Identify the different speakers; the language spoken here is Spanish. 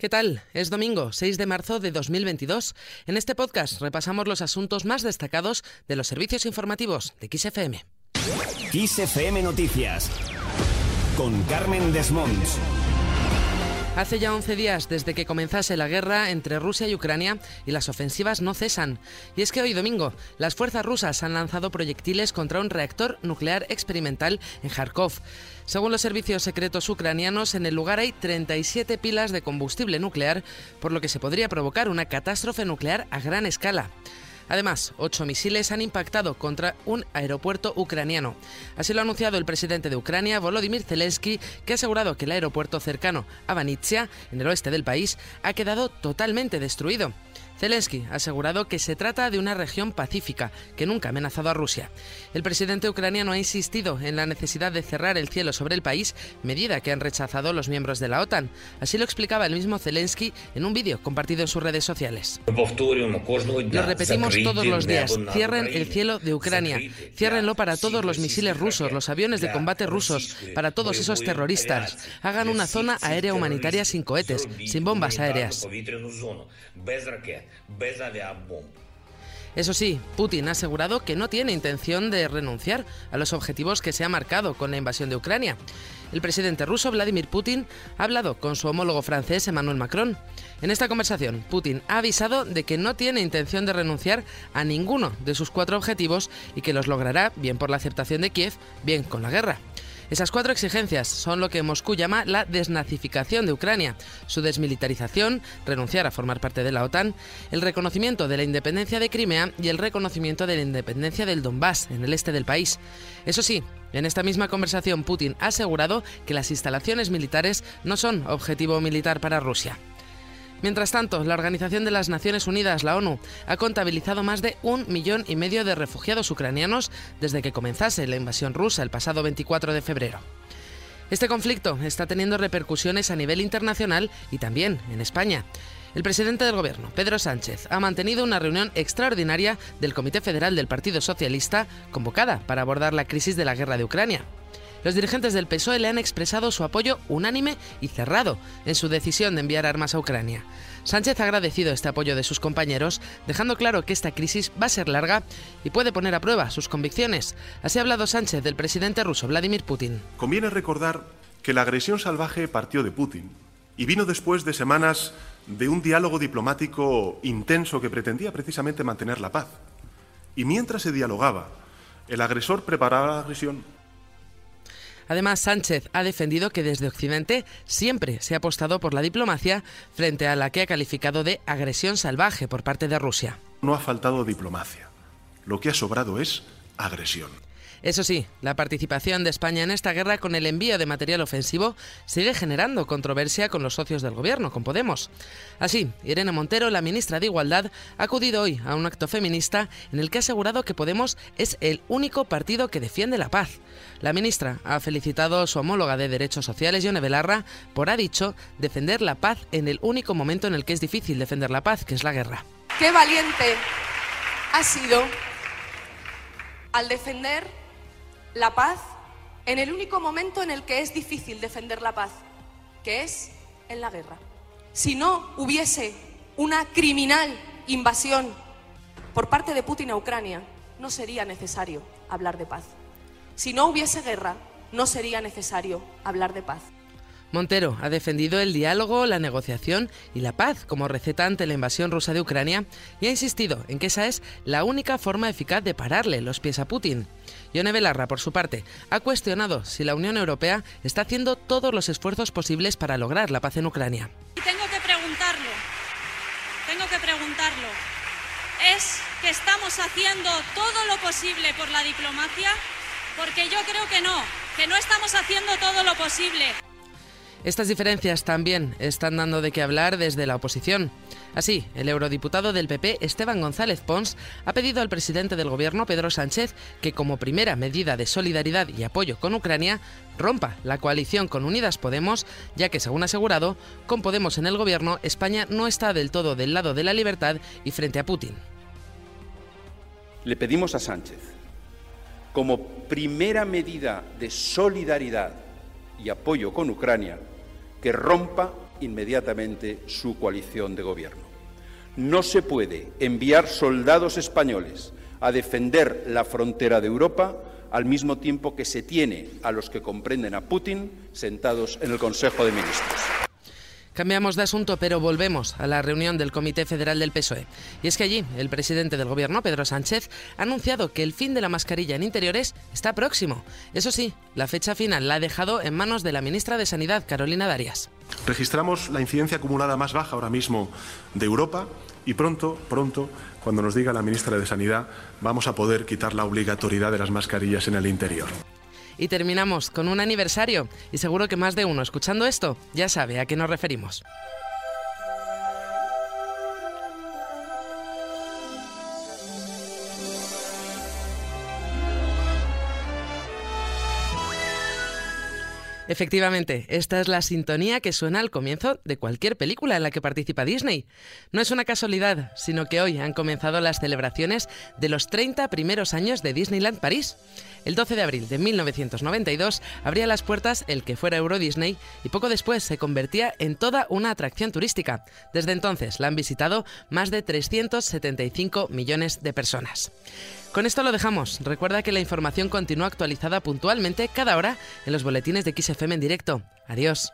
Speaker 1: ¿Qué tal? Es domingo, 6 de marzo de 2022. En este podcast repasamos los asuntos más destacados de los servicios informativos de XFM.
Speaker 2: XFM Noticias con Carmen Desmonts.
Speaker 1: Hace ya 11 días desde que comenzase la guerra entre Rusia y Ucrania y las ofensivas no cesan. Y es que hoy domingo las fuerzas rusas han lanzado proyectiles contra un reactor nuclear experimental en Kharkov. Según los servicios secretos ucranianos, en el lugar hay 37 pilas de combustible nuclear, por lo que se podría provocar una catástrofe nuclear a gran escala. Además, ocho misiles han impactado contra un aeropuerto ucraniano. Así lo ha anunciado el presidente de Ucrania, Volodymyr Zelensky, que ha asegurado que el aeropuerto cercano a Vanitsia, en el oeste del país, ha quedado totalmente destruido. Zelensky ha asegurado que se trata de una región pacífica que nunca ha amenazado a Rusia. El presidente ucraniano ha insistido en la necesidad de cerrar el cielo sobre el país, medida que han rechazado los miembros de la OTAN. Así lo explicaba el mismo Zelensky en un vídeo compartido en sus redes sociales. Lo repetimos todos los días. Cierren el cielo de Ucrania. Ciérrenlo para todos los misiles rusos, los aviones de combate rusos, para todos esos terroristas. Hagan una zona aérea humanitaria sin cohetes, sin bombas aéreas. Eso sí, Putin ha asegurado que no tiene intención de renunciar a los objetivos que se ha marcado con la invasión de Ucrania. El presidente ruso Vladimir Putin ha hablado con su homólogo francés Emmanuel Macron. En esta conversación, Putin ha avisado de que no tiene intención de renunciar a ninguno de sus cuatro objetivos y que los logrará bien por la aceptación de Kiev, bien con la guerra. Esas cuatro exigencias son lo que Moscú llama la desnazificación de Ucrania, su desmilitarización, renunciar a formar parte de la OTAN, el reconocimiento de la independencia de Crimea y el reconocimiento de la independencia del Donbass, en el este del país. Eso sí, en esta misma conversación Putin ha asegurado que las instalaciones militares no son objetivo militar para Rusia. Mientras tanto, la Organización de las Naciones Unidas, la ONU, ha contabilizado más de un millón y medio de refugiados ucranianos desde que comenzase la invasión rusa el pasado 24 de febrero. Este conflicto está teniendo repercusiones a nivel internacional y también en España. El presidente del Gobierno, Pedro Sánchez, ha mantenido una reunión extraordinaria del Comité Federal del Partido Socialista convocada para abordar la crisis de la guerra de Ucrania. Los dirigentes del PSOE le han expresado su apoyo unánime y cerrado en su decisión de enviar armas a Ucrania. Sánchez ha agradecido este apoyo de sus compañeros, dejando claro que esta crisis va a ser larga y puede poner a prueba sus convicciones. Así ha hablado Sánchez del presidente ruso Vladimir Putin.
Speaker 3: Conviene recordar que la agresión salvaje partió de Putin y vino después de semanas de un diálogo diplomático intenso que pretendía precisamente mantener la paz. Y mientras se dialogaba, el agresor preparaba la agresión
Speaker 1: Además, Sánchez ha defendido que desde Occidente siempre se ha apostado por la diplomacia frente a la que ha calificado de agresión salvaje por parte de Rusia.
Speaker 3: No ha faltado diplomacia. Lo que ha sobrado es agresión.
Speaker 1: Eso sí, la participación de España en esta guerra con el envío de material ofensivo sigue generando controversia con los socios del gobierno, con Podemos. Así, Irene Montero, la ministra de Igualdad, ha acudido hoy a un acto feminista en el que ha asegurado que Podemos es el único partido que defiende la paz. La ministra ha felicitado a su homóloga de Derechos Sociales, Yone Belarra, por, ha dicho, defender la paz en el único momento en el que es difícil defender la paz, que es la guerra.
Speaker 4: Qué valiente ha sido al defender la paz en el único momento en el que es difícil defender la paz, que es en la guerra. Si no hubiese una criminal invasión por parte de Putin a Ucrania, no sería necesario hablar de paz. Si no hubiese guerra, no sería necesario hablar de paz.
Speaker 1: Montero ha defendido el diálogo, la negociación y la paz como receta ante la invasión rusa de Ucrania y ha insistido en que esa es la única forma eficaz de pararle los pies a Putin. Yone Belarra, por su parte, ha cuestionado si la Unión Europea está haciendo todos los esfuerzos posibles para lograr la paz en Ucrania.
Speaker 5: Y tengo que preguntarlo, tengo que preguntarlo. ¿Es que estamos haciendo todo lo posible por la diplomacia? Porque yo creo que no, que no estamos haciendo todo lo posible.
Speaker 1: Estas diferencias también están dando de qué hablar desde la oposición. Así, el eurodiputado del PP, Esteban González Pons, ha pedido al presidente del gobierno, Pedro Sánchez, que como primera medida de solidaridad y apoyo con Ucrania, rompa la coalición con Unidas Podemos, ya que, según asegurado, con Podemos en el gobierno, España no está del todo del lado de la libertad y frente a Putin.
Speaker 6: Le pedimos a Sánchez, como primera medida de solidaridad y apoyo con Ucrania, que rompa inmediatamente su coalición de gobierno. No se puede enviar soldados españoles a defender la frontera de Europa al mismo tiempo que se tiene a los que comprenden a Putin sentados en el Consejo de Ministros.
Speaker 1: Cambiamos de asunto, pero volvemos a la reunión del Comité Federal del PSOE. Y es que allí el presidente del Gobierno, Pedro Sánchez, ha anunciado que el fin de la mascarilla en interiores está próximo. Eso sí, la fecha final la ha dejado en manos de la ministra de Sanidad, Carolina Darias.
Speaker 3: Registramos la incidencia acumulada más baja ahora mismo de Europa y pronto, pronto, cuando nos diga la ministra de Sanidad, vamos a poder quitar la obligatoriedad de las mascarillas en el interior.
Speaker 1: Y terminamos con un aniversario, y seguro que más de uno escuchando esto ya sabe a qué nos referimos. Efectivamente, esta es la sintonía que suena al comienzo de cualquier película en la que participa Disney. No es una casualidad, sino que hoy han comenzado las celebraciones de los 30 primeros años de Disneyland París. El 12 de abril de 1992 abría las puertas el que fuera Euro Disney y poco después se convertía en toda una atracción turística. Desde entonces la han visitado más de 375 millones de personas. Con esto lo dejamos. Recuerda que la información continúa actualizada puntualmente cada hora en los boletines de XFM en directo. Adiós.